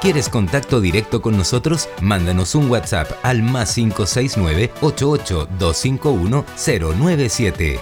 ¿Quieres contacto directo con nosotros? Mándanos un WhatsApp al más 569 88 251 097.